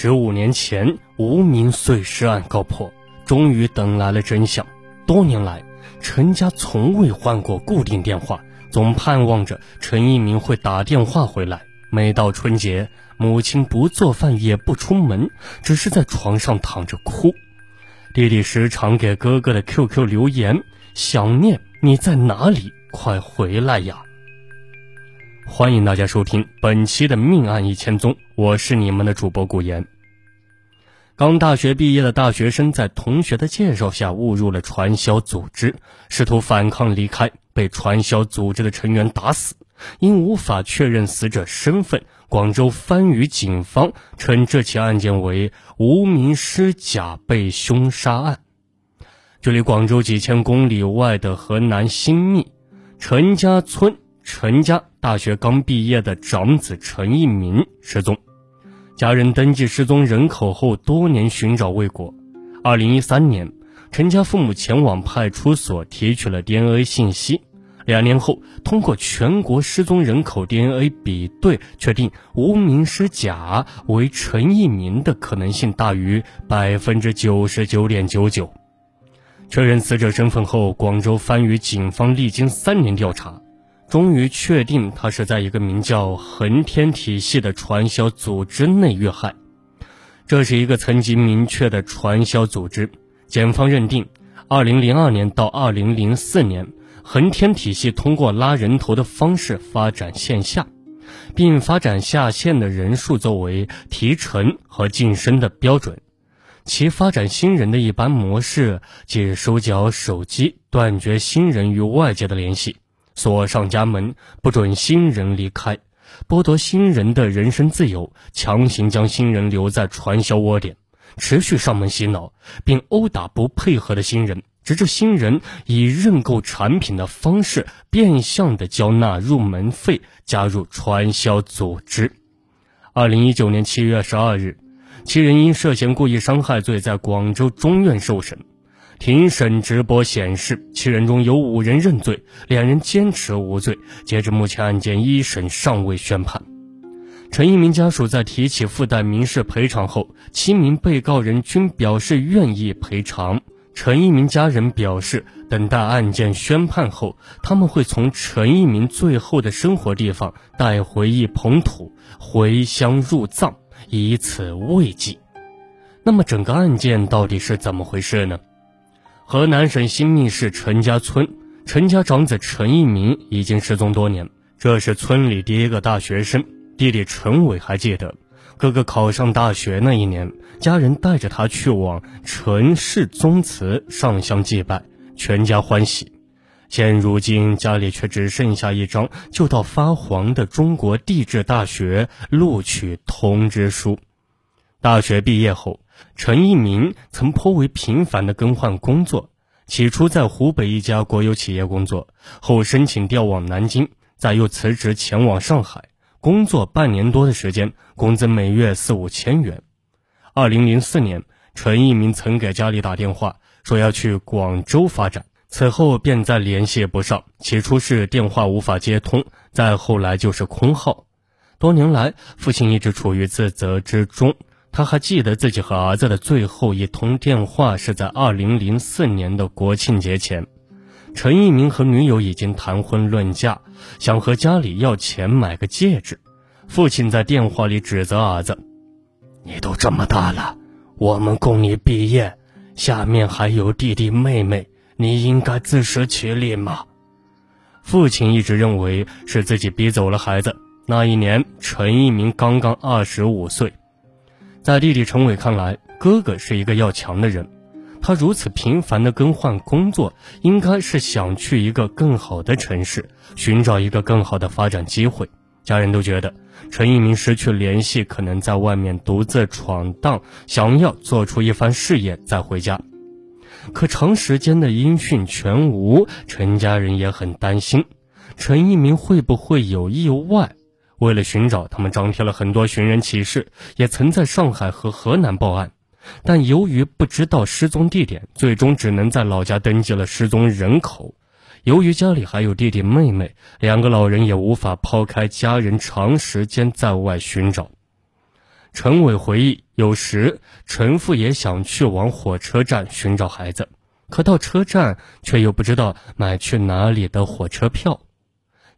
十五年前，无名碎尸案告破，终于等来了真相。多年来，陈家从未换过固定电话，总盼望着陈一鸣会打电话回来。每到春节，母亲不做饭也不出门，只是在床上躺着哭。弟弟时常给哥哥的 QQ 留言：“想念你在哪里？快回来呀！”欢迎大家收听本期的《命案一千宗》，我是你们的主播顾言。刚大学毕业的大学生在同学的介绍下误入了传销组织，试图反抗离开，被传销组织的成员打死。因无法确认死者身份，广州番禺警方称这起案件为无名尸假被凶杀案。距离广州几千公里外的河南新密陈家村。陈家大学刚毕业的长子陈一鸣失踪，家人登记失踪人口后多年寻找未果。二零一三年，陈家父母前往派出所提取了 DNA 信息，两年后通过全国失踪人口 DNA 比对，确定无名尸甲为陈一鸣的可能性大于百分之九十九点九九。确认死者身份后，广州番禺警方历经三年调查。终于确定他是在一个名叫“恒天体系”的传销组织内遇害。这是一个层级明确的传销组织。检方认定，2002年到2004年，恒天体系通过拉人头的方式发展线下，并发展下线的人数作为提成和晋升的标准。其发展新人的一般模式即收缴手机，断绝新人与外界的联系。锁上家门，不准新人离开，剥夺新人的人身自由，强行将新人留在传销窝点，持续上门洗脑，并殴打不配合的新人，直至新人以认购产品的方式变相的交纳入门费，加入传销组织。二零一九年七月十二日，七人因涉嫌故意伤害罪在广州中院受审。庭审直播显示，七人中有五人认罪，两人坚持无罪。截至目前，案件一审尚未宣判。陈一鸣家属在提起附带民事赔偿后，七名被告人均表示愿意赔偿。陈一鸣家人表示，等待案件宣判后，他们会从陈一鸣最后的生活地方带回一捧土，回乡入葬，以此慰藉。那么，整个案件到底是怎么回事呢？河南省新密市陈家村，陈家长子陈一鸣已经失踪多年。这是村里第一个大学生，弟弟陈伟还记得，哥哥考上大学那一年，家人带着他去往陈氏宗祠上香祭拜，全家欢喜。现如今家里却只剩下一张旧到发黄的中国地质大学录取通知书。大学毕业后。陈一鸣曾颇为频繁地更换工作，起初在湖北一家国有企业工作，后申请调往南京，再又辞职前往上海工作半年多的时间，工资每月四五千元。二零零四年，陈一鸣曾给家里打电话说要去广州发展，此后便再联系不上。起初是电话无法接通，再后来就是空号。多年来，父亲一直处于自责之中。他还记得自己和儿子的最后一通电话是在二零零四年的国庆节前，陈一鸣和女友已经谈婚论嫁，想和家里要钱买个戒指。父亲在电话里指责儿子：“你都这么大了，我们供你毕业，下面还有弟弟妹妹，你应该自食其力嘛。”父亲一直认为是自己逼走了孩子。那一年，陈一鸣刚刚二十五岁。在弟弟陈伟看来，哥哥是一个要强的人。他如此频繁的更换工作，应该是想去一个更好的城市，寻找一个更好的发展机会。家人都觉得陈一鸣失去联系，可能在外面独自闯荡，想要做出一番事业再回家。可长时间的音讯全无，陈家人也很担心，陈一鸣会不会有意外？为了寻找他们，张贴了很多寻人启事，也曾在上海和河南报案，但由于不知道失踪地点，最终只能在老家登记了失踪人口。由于家里还有弟弟妹妹，两个老人也无法抛开家人长时间在外寻找。陈伟回忆，有时陈父也想去往火车站寻找孩子，可到车站却又不知道买去哪里的火车票。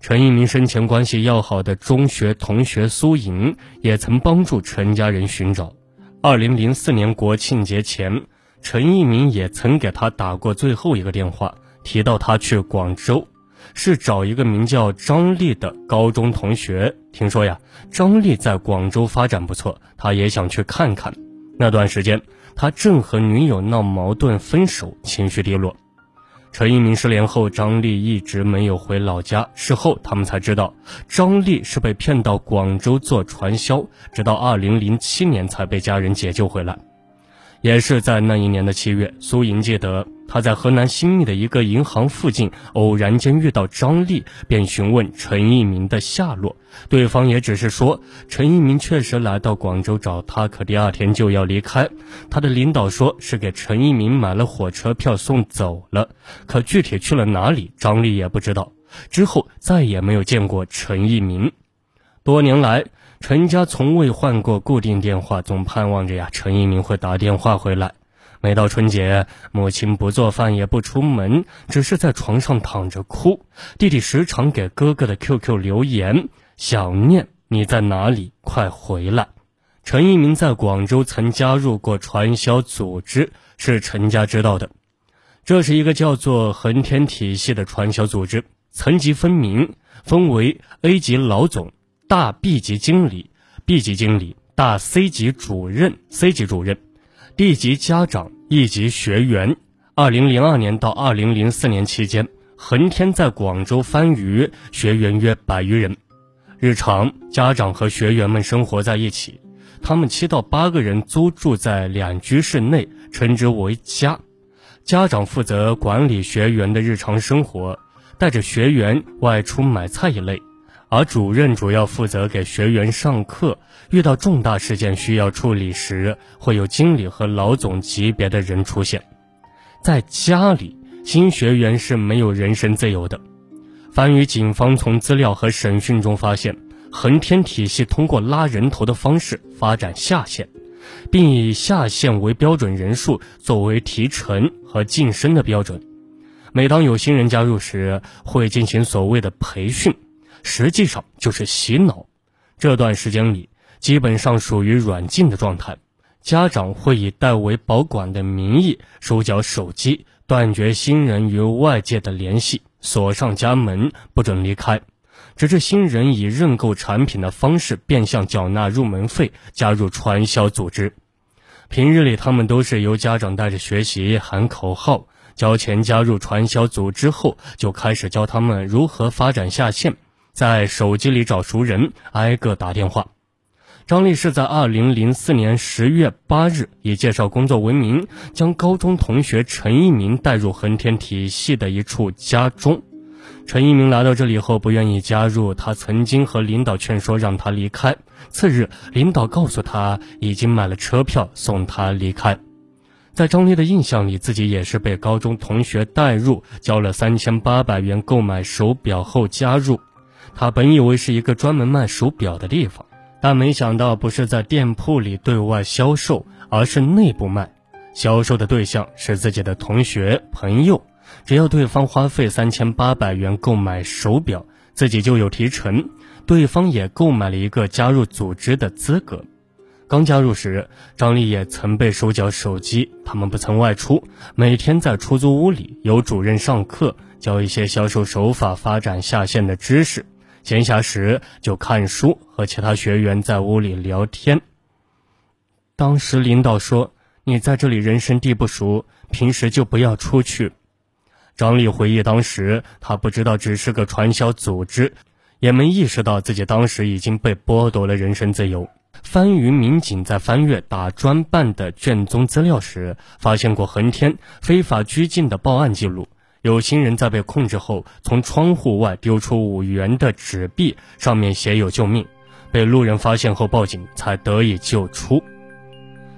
陈一鸣生前关系要好的中学同学苏莹也曾帮助陈家人寻找。二零零四年国庆节前，陈一鸣也曾给他打过最后一个电话，提到他去广州。是找一个名叫张丽的高中同学。听说呀，张丽在广州发展不错，他也想去看看。那段时间，他正和女友闹矛盾分手，情绪低落。陈一鸣失联后，张丽一直没有回老家。事后他们才知道，张丽是被骗到广州做传销，直到2007年才被家人解救回来。也是在那一年的七月，苏莹记得她在河南新密的一个银行附近偶然间遇到张丽，便询问陈一鸣的下落。对方也只是说陈一鸣确实来到广州找他，可第二天就要离开。他的领导说是给陈一鸣买了火车票送走了，可具体去了哪里，张丽也不知道。之后再也没有见过陈一鸣。多年来。陈家从未换过固定电话，总盼望着呀，陈一鸣会打电话回来。每到春节，母亲不做饭也不出门，只是在床上躺着哭。弟弟时常给哥哥的 QQ 留言：“想念你在哪里？快回来。”陈一鸣在广州曾加入过传销组织，是陈家知道的。这是一个叫做恒天体系的传销组织，层级分明，分为 A 级老总。大 B 级经理，B 级经理，大 C 级主任，C 级主任，D 级家长，E 级学员。二零零二年到二零零四年期间，恒天在广州番禺，学员约百余人。日常，家长和学员们生活在一起，他们七到八个人租住在两居室内，称之为家。家长负责管理学员的日常生活，带着学员外出买菜一类。而主任主要负责给学员上课，遇到重大事件需要处理时，会有经理和老总级别的人出现。在家里，新学员是没有人身自由的。番禺警方从资料和审讯中发现，恒天体系通过拉人头的方式发展下线，并以下线为标准人数作为提成和晋升的标准。每当有新人加入时，会进行所谓的培训。实际上就是洗脑，这段时间里基本上属于软禁的状态。家长会以代为保管的名义收缴手机，断绝新人与外界的联系，锁上家门，不准离开，直至新人以认购产品的方式变相缴纳入门费，加入传销组织。平日里他们都是由家长带着学习，喊口号，交钱加入传销组织后，就开始教他们如何发展下线。在手机里找熟人，挨个打电话。张丽是在二零零四年十月八日以介绍工作为名，将高中同学陈一鸣带入恒天体系的一处家中。陈一鸣来到这里后不愿意加入，他曾经和领导劝说让他离开。次日，领导告诉他已经买了车票送他离开。在张丽的印象里，自己也是被高中同学带入，交了三千八百元购买手表后加入。他本以为是一个专门卖手表的地方，但没想到不是在店铺里对外销售，而是内部卖。销售的对象是自己的同学朋友，只要对方花费三千八百元购买手表，自己就有提成。对方也购买了一个加入组织的资格。刚加入时，张丽也曾被收缴手机，他们不曾外出，每天在出租屋里有主任上课，教一些销售手法、发展下线的知识。闲暇时就看书，和其他学员在屋里聊天。当时领导说：“你在这里人生地不熟，平时就不要出去。”张丽回忆，当时他不知道只是个传销组织，也没意识到自己当时已经被剥夺了人身自由。番禺民警在翻阅打专办的卷宗资料时，发现过恒天非法拘禁的报案记录。有心人在被控制后，从窗户外丢出五元的纸币，上面写有“救命”，被路人发现后报警，才得以救出。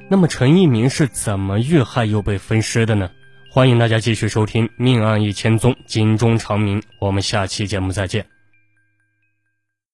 那么陈一鸣是怎么遇害又被分尸的呢？欢迎大家继续收听《命案一千宗》，警钟长鸣。我们下期节目再见。